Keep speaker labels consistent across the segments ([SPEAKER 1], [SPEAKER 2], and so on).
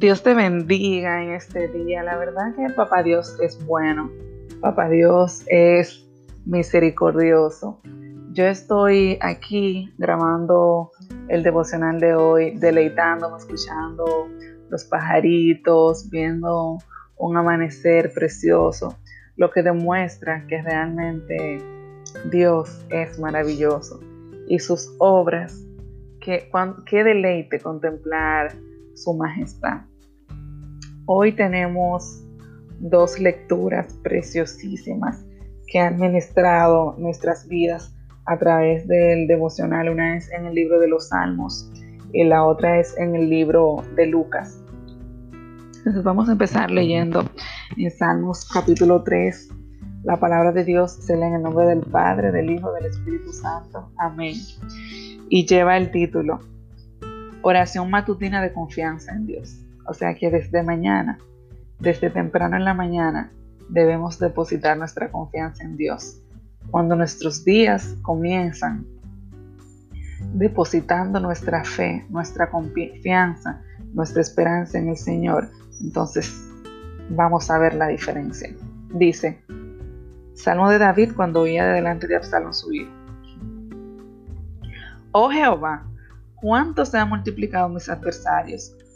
[SPEAKER 1] Dios te bendiga en este día. La verdad que Papá Dios es bueno. Papá Dios es misericordioso. Yo estoy aquí grabando el devocional de hoy, deleitándome, escuchando los pajaritos, viendo un amanecer precioso, lo que demuestra que realmente Dios es maravilloso y sus obras, que, qué deleite contemplar su majestad. Hoy tenemos dos lecturas preciosísimas que han ministrado nuestras vidas a través del devocional. Una es en el libro de los Salmos y la otra es en el libro de Lucas. Entonces vamos a empezar leyendo en Salmos capítulo 3. La palabra de Dios se lee en el nombre del Padre, del Hijo, del Espíritu Santo. Amén. Y lleva el título Oración matutina de confianza en Dios. O sea que desde mañana, desde temprano en la mañana, debemos depositar nuestra confianza en Dios. Cuando nuestros días comienzan depositando nuestra fe, nuestra confianza, nuestra esperanza en el Señor, entonces vamos a ver la diferencia. Dice, Salmo de David cuando oía de delante de Absalón su hijo. Oh Jehová, cuánto se han multiplicado mis adversarios.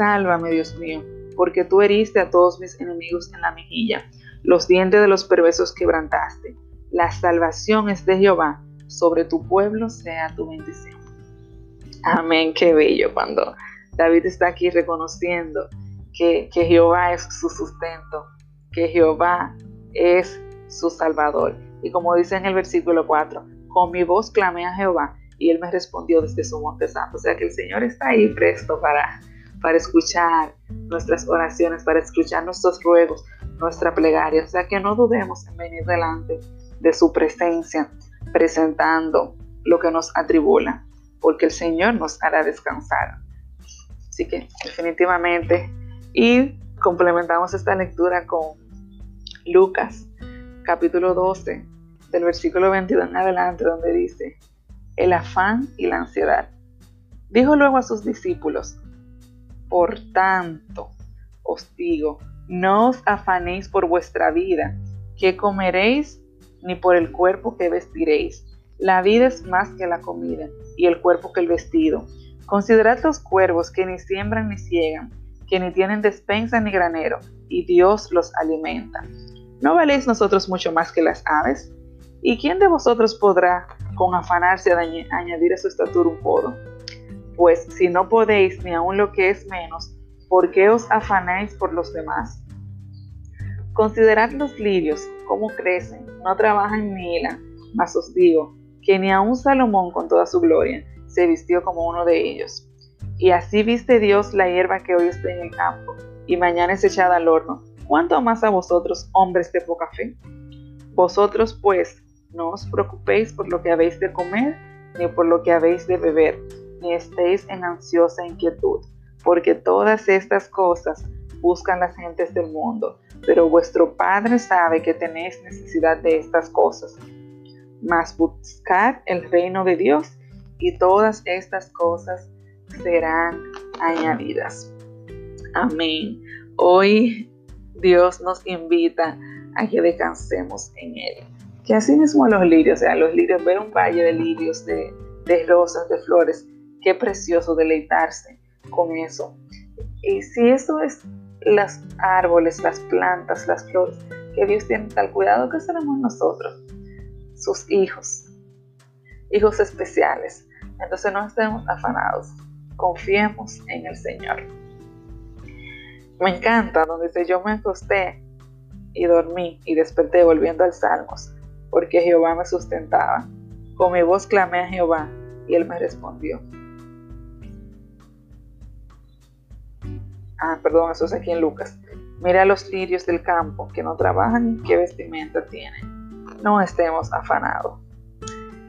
[SPEAKER 1] sálvame, Dios mío, porque tú heriste a todos mis enemigos en la mejilla, los dientes de los perversos quebrantaste. La salvación es de Jehová, sobre tu pueblo sea tu bendición. Amén, qué bello cuando David está aquí reconociendo que, que Jehová es su sustento, que Jehová es su salvador. Y como dice en el versículo 4, con mi voz clamé a Jehová y él me respondió desde su monte santo. O sea que el Señor está ahí presto para, para escuchar nuestras oraciones, para escuchar nuestros ruegos, nuestra plegaria. O sea que no dudemos en venir delante de su presencia, presentando lo que nos atribula, porque el Señor nos hará descansar. Así que definitivamente, y complementamos esta lectura con Lucas, capítulo 12, del versículo 22 en adelante, donde dice, el afán y la ansiedad. Dijo luego a sus discípulos, por tanto, os digo, no os afanéis por vuestra vida, que comeréis, ni por el cuerpo que vestiréis. La vida es más que la comida, y el cuerpo que el vestido. Considerad los cuervos que ni siembran ni ciegan, que ni tienen despensa ni granero, y Dios los alimenta. ¿No valéis nosotros mucho más que las aves? ¿Y quién de vosotros podrá, con afanarse, añadir a su estatura un podo? Pues si no podéis ni aun lo que es menos, ¿por qué os afanáis por los demás? Considerad los lirios, cómo crecen, no trabajan ni hilan, mas os digo que ni aun Salomón con toda su gloria se vistió como uno de ellos. Y así viste Dios la hierba que hoy está en el campo y mañana es echada al horno. ¿Cuánto más a vosotros, hombres de poca fe? Vosotros pues, no os preocupéis por lo que habéis de comer, ni por lo que habéis de beber, ni estéis en ansiosa inquietud, porque todas estas cosas buscan las gentes del mundo, pero vuestro Padre sabe que tenéis necesidad de estas cosas. Mas buscad el reino de Dios y todas estas cosas serán añadidas. Amén. Hoy Dios nos invita a que descansemos en Él. Que así mismo los lirios, o sea, los lirios, ver un valle de lirios, de, de rosas, de flores, qué precioso deleitarse con eso. Y si eso es los árboles, las plantas, las flores, que Dios tiene tal cuidado que seremos nosotros, sus hijos, hijos especiales. Entonces no estemos afanados, confiemos en el Señor. Me encanta donde dice yo me acosté y dormí y desperté volviendo al Salmos, porque Jehová me sustentaba. Con mi voz clamé a Jehová y él me respondió. Ah, perdón, eso es aquí en Lucas, mira los lirios del campo que no trabajan, qué vestimenta tienen. No estemos afanados.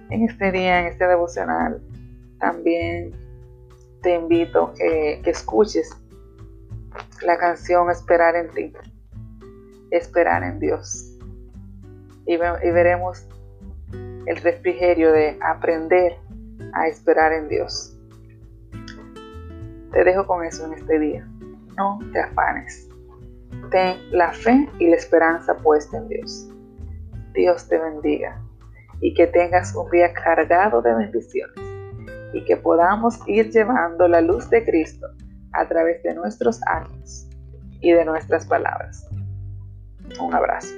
[SPEAKER 1] En este día, en este devocional, también te invito que, que escuches la canción Esperar en ti, esperar en Dios. Y, y veremos el refrigerio de aprender a esperar en Dios. Te dejo con eso en este día. No te afanes. Ten la fe y la esperanza puesta en Dios. Dios te bendiga y que tengas un día cargado de bendiciones y que podamos ir llevando la luz de Cristo a través de nuestros actos y de nuestras palabras. Un abrazo.